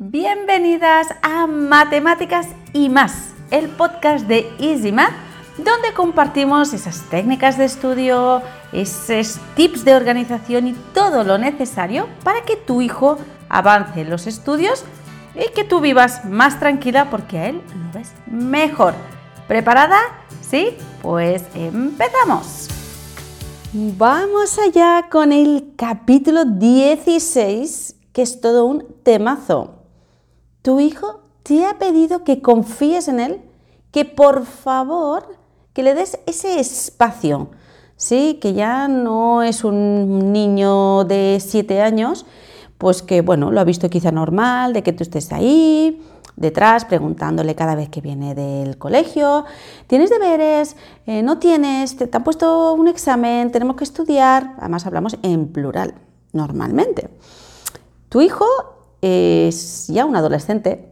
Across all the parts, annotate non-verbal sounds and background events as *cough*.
Bienvenidas a Matemáticas y más, el podcast de Easy Math, donde compartimos esas técnicas de estudio, esos tips de organización y todo lo necesario para que tu hijo avance en los estudios y que tú vivas más tranquila porque a él lo ves mejor. ¿Preparada? ¿Sí? Pues empezamos. Vamos allá con el capítulo 16, que es todo un temazo. Tu hijo te ha pedido que confíes en él, que por favor, que le des ese espacio, ¿sí? Que ya no es un niño de 7 años, pues que, bueno, lo ha visto quizá normal, de que tú estés ahí, detrás, preguntándole cada vez que viene del colegio, ¿tienes deberes? Eh, ¿No tienes? ¿Te, han puesto un examen? ¿Tenemos que estudiar? Además hablamos en plural, normalmente. Tu hijo es ya un adolescente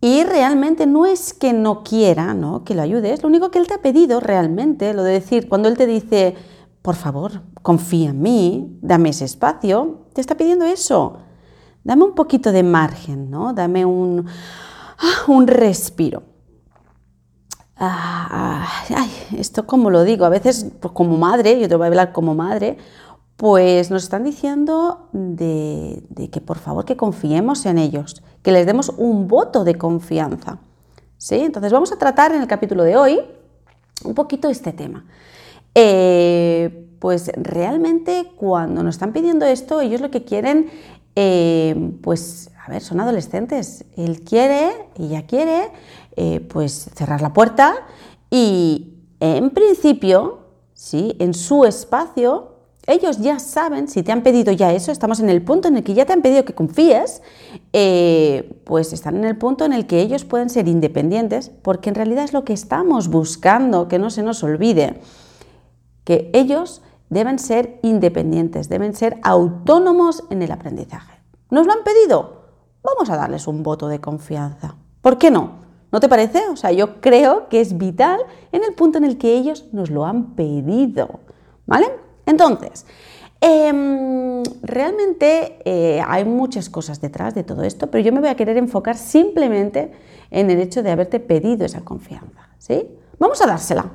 y realmente no es que no quiera ¿no? que lo ayudes, lo único que él te ha pedido realmente, lo de decir, cuando él te dice, por favor, confía en mí, dame ese espacio, te está pidiendo eso. Dame un poquito de margen, ¿no? Dame un, ah, un respiro. Ah, esto como lo digo, a veces pues, como madre, yo te voy a hablar como madre, pues nos están diciendo de, que por favor que confiemos en ellos, que les demos un voto de confianza. ¿sí? Entonces vamos a tratar en el capítulo de hoy un poquito este tema. Eh, pues realmente cuando nos están pidiendo esto, ellos lo que quieren, eh, pues, a ver, son adolescentes. Él quiere, ella quiere, eh, pues cerrar la puerta y en principio, ¿sí? en su espacio, ellos ya saben, si te han pedido ya eso, estamos en el punto en el que ya te han pedido que confíes, pues están en el punto en el que ellos pueden ser independientes, porque en realidad es lo que estamos buscando, que no se nos olvide, que ellos deben ser independientes, deben ser autónomos en el aprendizaje. ¿Nos lo han pedido? Vamos a darles un voto de confianza. ¿Por qué no? ¿No te parece? O sea, yo creo que es vital en el punto en el que ellos nos lo han pedido. ¿Vale? Entonces, em, realmente eh, hay muchas cosas detrás de todo esto, pero yo me voy a querer enfocar simplemente en el hecho de haberte pedido esa confianza. ¿Sí? Vamos a dársela.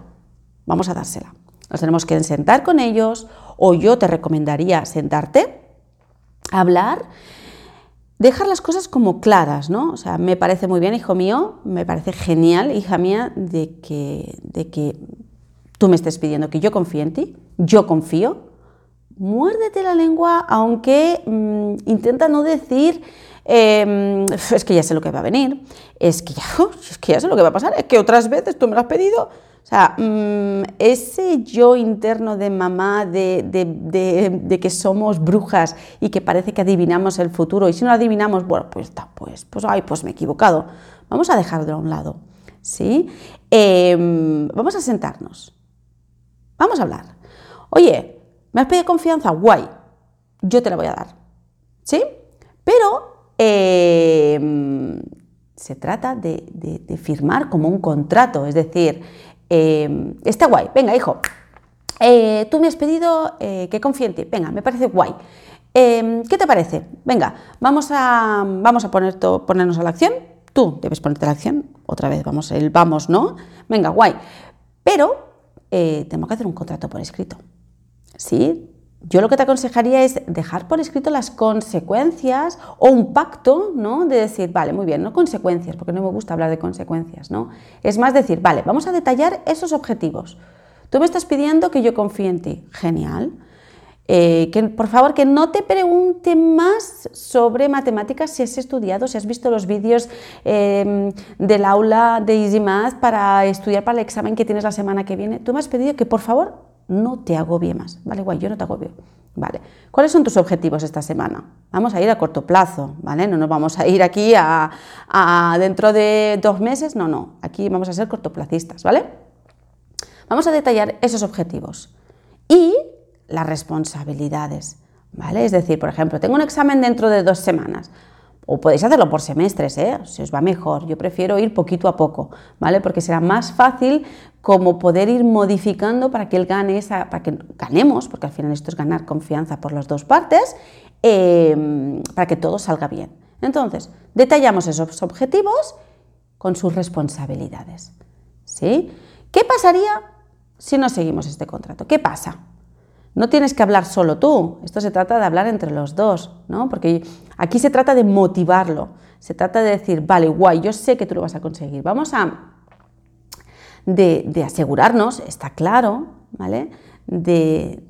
Vamos a dársela. Nos tenemos que sentar con ellos o yo te recomendaría sentarte, hablar, dejar las cosas como claras, ¿no? O sea, me parece muy bien, hijo mío, me parece genial, hija mía, de que, de que tú me estés pidiendo que yo confíe en ti, yo confío. Muérdete la lengua, aunque mm, intenta no decir, em, es que ya sé lo que va a venir, es que, ya, *laughs* es que ya sé lo que va a pasar, es que otras veces tú me lo has pedido o sea, mm, ese yo interno de mamá, de, que somos brujas y que parece que adivinamos el futuro, y si no lo adivinamos, bueno, pues está, pues, pues, ay, pues me he equivocado. Vamos a dejarlo a un lado, ¿sí? Em, vamos a sentarnos. Vamos a hablar. Oye, ¿me has pedido confianza? Guay, yo te la voy a dar, ¿sí? Pero em, se trata de firmar como un contrato, es decir, Em, está guay, venga hijo, eh, tú me has pedido eh, que confíe en ti, venga, me parece guay. Em, ¿Qué te parece? Venga, vamos a, vamos a poner ponernos a la acción. Tú debes ponerte a la acción. Otra vez, vamos, el vamos, ¿no? Venga, guay. Pero eh, tengo que hacer un contrato por escrito. ¿Sí? Yo lo que te aconsejaría es dejar por escrito las consecuencias o un pacto, ¿no? De decir, vale, muy bien, no consecuencias, porque no me gusta hablar de consecuencias, ¿no? Es más decir, vale, vamos a detallar esos objetivos. Tú me estás pidiendo que yo confíe en ti. Genial. Eh, que por favor que no te pregunte más sobre matemáticas si has estudiado, si has visto los vídeos em, del aula de Easy Math para estudiar para el examen que tienes la semana que viene. Tú me has pedido que por favor no te agobie más. Vale, guay, yo no te agobio. Vale. ¿Cuáles son tus objetivos esta semana? Vamos a ir a corto plazo, ¿vale? No nos vamos a ir aquí a, dentro de dos meses, no, no. Aquí vamos a ser cortoplacistas, ¿vale? Vamos a detallar esos objetivos y las responsabilidades, ¿vale? Es decir, por ejemplo, tengo un examen dentro de dos semanas. O podéis hacerlo por semestres, ¿eh? si os va mejor. Yo prefiero ir poquito a poco, ¿vale? Porque será más fácil como poder ir modificando para que él gane esa, para que ganemos, porque al final esto es ganar confianza por las dos partes, em, para que todo salga bien. Entonces, detallamos esos objetivos con sus responsabilidades. ¿Sí? ¿Qué pasaría si no seguimos este contrato? ¿Qué pasa? No tienes que hablar solo tú, esto se trata de hablar entre los dos, ¿no? Porque aquí se trata de motivarlo, se trata de decir, vale, guay, yo sé que tú lo vas a conseguir, vamos a de, asegurarnos, está claro, ¿vale? De,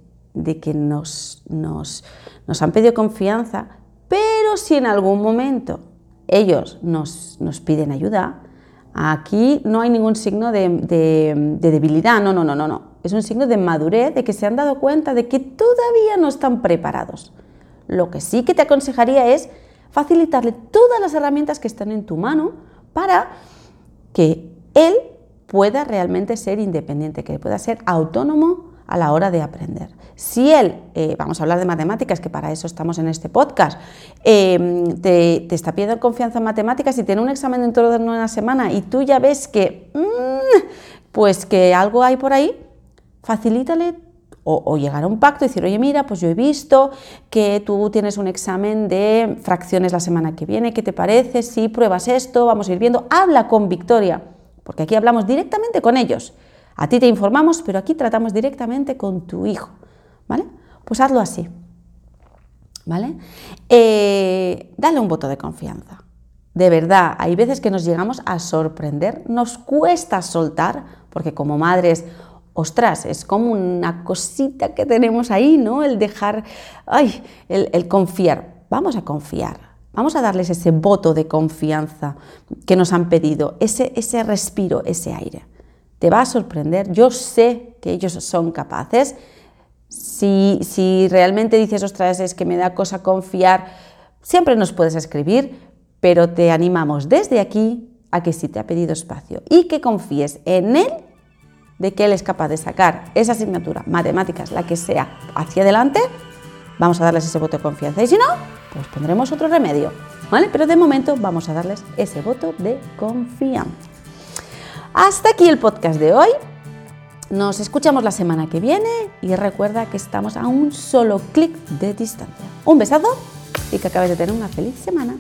que nos, han pedido confianza, pero si en algún momento ellos nos, piden ayuda, aquí no hay ningún signo de, de, debilidad, no, no, no, no, no. Es un signo de madurez, de que se han dado cuenta de que todavía no están preparados. Lo que sí que te aconsejaría es facilitarle todas las herramientas que están en tu mano para que él pueda realmente ser independiente, que pueda ser autónomo a la hora de aprender. Si él, eh, vamos a hablar de matemáticas, que para eso estamos en este podcast, em, te, está pidiendo confianza en matemáticas y tiene un examen dentro de una semana y tú ya ves que, mm, pues que algo hay por ahí, facilítale o, o, llegar a un pacto y decir, oye, mira, pues yo he visto que tú tienes un examen de fracciones la semana que viene, ¿qué te parece? Si pruebas esto, vamos a ir viendo, habla con Victoria porque aquí hablamos directamente con ellos. A ti te informamos, pero aquí tratamos directamente con tu hijo, ¿vale? Pues hazlo así, ¿vale? Eh, dale un voto de confianza. De verdad, hay veces que nos llegamos a sorprender, nos cuesta soltar, porque como madres, ostras, es como una cosita que tenemos ahí, ¿no? El dejar, ay, el, confiar. Vamos a confiar, Vamos a darles ese voto de confianza que nos han pedido, ese, ese respiro, ese aire. Te va a sorprender, yo sé que ellos son capaces. Si, si realmente dices, ostras, es que me da cosa confiar, siempre nos puedes escribir, pero te animamos desde aquí a que si te ha pedido espacio y que confíes en él de que él es capaz de sacar esa asignatura, matemáticas, la que sea, hacia adelante, vamos a darles ese voto de confianza. Y si no, pues pondremos otro remedio, ¿vale? Pero de momento vamos a darles ese voto de confianza. Hasta aquí el podcast de hoy. Nos escuchamos la semana que viene y recuerda que estamos a un solo clic de distancia. Un besazo y que acabes de tener una feliz semana.